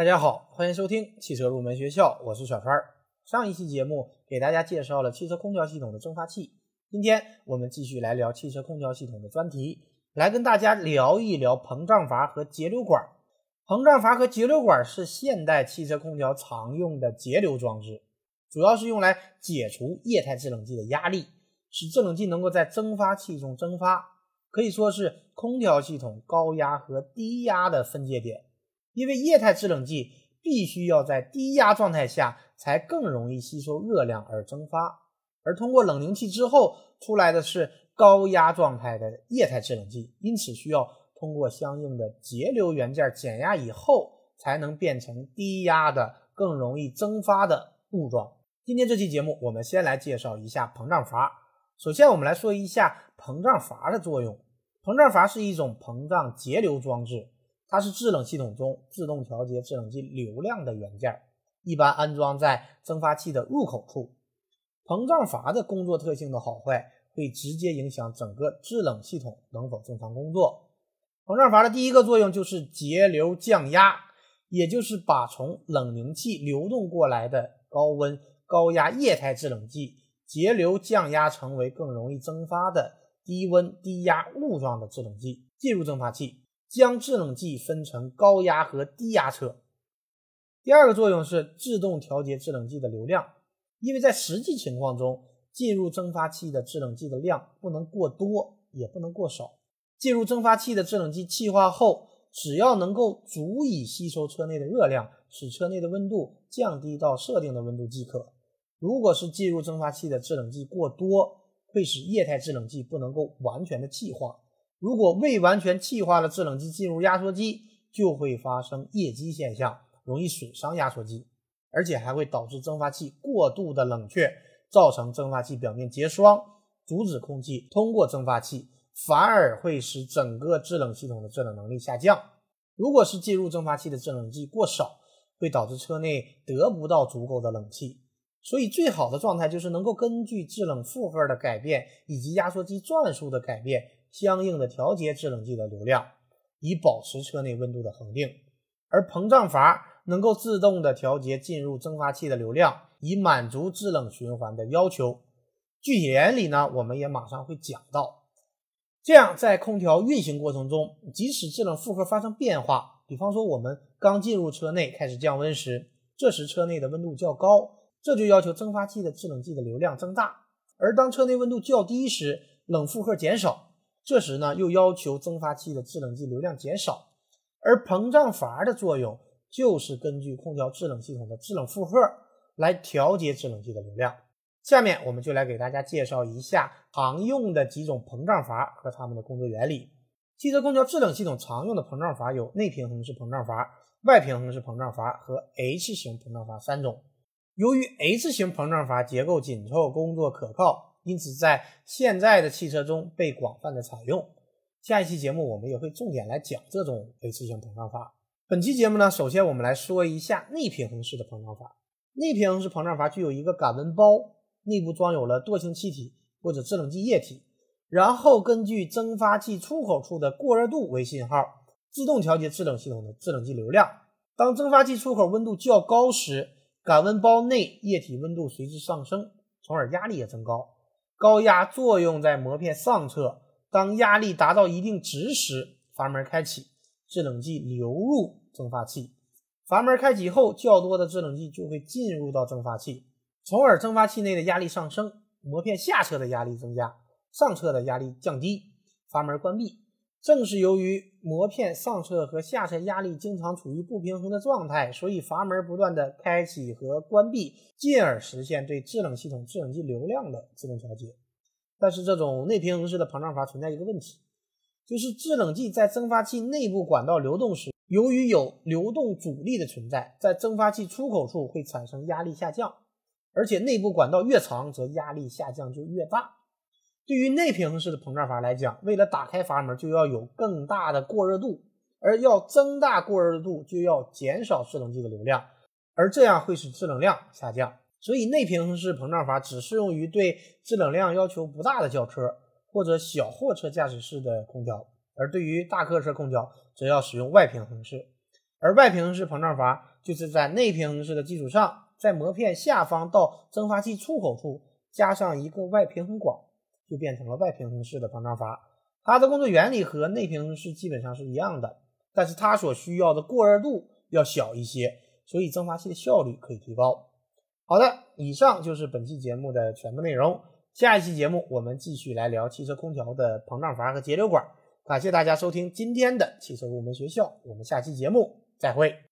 大家好，欢迎收听汽车入门学校，我是小川。上一期节目给大家介绍了汽车空调系统的蒸发器，今天我们继续来聊汽车空调系统的专题，来跟大家聊一聊膨胀阀和节流管。膨胀阀和节流管是现代汽车空调常用的节流装置，主要是用来解除液态制冷剂的压力，使制冷剂能够在蒸发器中蒸发，可以说是空调系统高压和低压的分界点。因为液态制冷剂必须要在低压状态下才更容易吸收热量而蒸发，而通过冷凝器之后出来的是高压状态的液态制冷剂，因此需要通过相应的节流元件减压以后，才能变成低压的、更容易蒸发的雾状。今天这期节目，我们先来介绍一下膨胀阀。首先，我们来说一下膨胀阀的作用。膨胀阀是一种膨胀节流装置。它是制冷系统中自动调节制冷剂流量的元件，一般安装在蒸发器的入口处。膨胀阀的工作特性的好坏会直接影响整个制冷系统能否正常工作。膨胀阀的第一个作用就是节流降压，也就是把从冷凝器流动过来的高温高压液态制冷剂节流降压成为更容易蒸发的低温低压雾状的制冷剂进入蒸发器。将制冷剂分成高压和低压侧。第二个作用是自动调节制冷剂的流量，因为在实际情况中，进入蒸发器的制冷剂的量不能过多，也不能过少。进入蒸发器的制冷剂气化后，只要能够足以吸收车内的热量，使车内的温度降低到设定的温度即可。如果是进入蒸发器的制冷剂过多，会使液态制冷剂不能够完全的气化。如果未完全气化的制冷剂进入压缩机，就会发生液积现象，容易损伤压缩机，而且还会导致蒸发器过度的冷却，造成蒸发器表面结霜，阻止空气通过蒸发器，反而会使整个制冷系统的制冷能力下降。如果是进入蒸发器的制冷剂过少，会导致车内得不到足够的冷气。所以，最好的状态就是能够根据制冷负荷的改变以及压缩机转速的改变。相应的调节制冷剂的流量，以保持车内温度的恒定。而膨胀阀能够自动的调节进入蒸发器的流量，以满足制冷循环的要求。具体原理呢，我们也马上会讲到。这样，在空调运行过程中，即使制冷负荷发生变化，比方说我们刚进入车内开始降温时，这时车内的温度较高，这就要求蒸发器的制冷剂的流量增大；而当车内温度较低时，冷负荷减少。这时呢，又要求蒸发器的制冷剂流量减少，而膨胀阀的作用就是根据空调制冷系统的制冷负荷来调节制冷剂的流量。下面我们就来给大家介绍一下常用的几种膨胀阀和它们的工作原理。汽车空调制冷系统常用的膨胀阀有内平衡式膨胀阀、外平衡式膨胀阀和 H 型膨胀阀三种。由于 H 型膨胀阀结构紧凑，工作可靠。因此，在现在的汽车中被广泛的采用。下一期节目我们也会重点来讲这种 H 型膨胀阀。本期节目呢，首先我们来说一下内平衡式的膨胀阀。内平衡式膨胀阀具有一个感温包，内部装有了惰性气体或者制冷剂液体，然后根据蒸发器出口处的过热度为信号，自动调节制冷系统的制冷剂流量。当蒸发器出口温度较高时，感温包内液体温度随之上升，从而压力也增高。高压作用在膜片上侧，当压力达到一定值时，阀门开启，制冷剂流入蒸发器。阀门开启后，较多的制冷剂就会进入到蒸发器，从而蒸发器内的压力上升，膜片下侧的压力增加，上侧的压力降低，阀门关闭。正是由于膜片上侧和下侧压力经常处于不平衡的状态，所以阀门不断的开启和关闭，进而实现对制冷系统制冷剂流量的自动调节。但是这种内平衡式的膨胀阀存在一个问题，就是制冷剂在蒸发器内部管道流动时，由于有流动阻力的存在，在蒸发器出口处会产生压力下降，而且内部管道越长，则压力下降就越大。对于内平衡式的膨胀阀来讲，为了打开阀门，就要有更大的过热度，而要增大过热度，就要减少制冷剂的流量，而这样会使制冷量下降。所以，内平衡式膨胀阀只适用于对制冷量要求不大的轿车或者小货车驾驶室的空调，而对于大客车空调，则要使用外平衡式。而外平衡式膨胀阀就是在内平衡式的基础上，在膜片下方到蒸发器出口处加上一个外平衡管，就变成了外平衡式的膨胀阀。它的工作原理和内平衡式基本上是一样的，但是它所需要的过热度要小一些，所以蒸发器的效率可以提高。好的，以上就是本期节目的全部内容。下一期节目我们继续来聊汽车空调的膨胀阀和节流管。感谢大家收听今天的汽车入门学校，我们下期节目再会。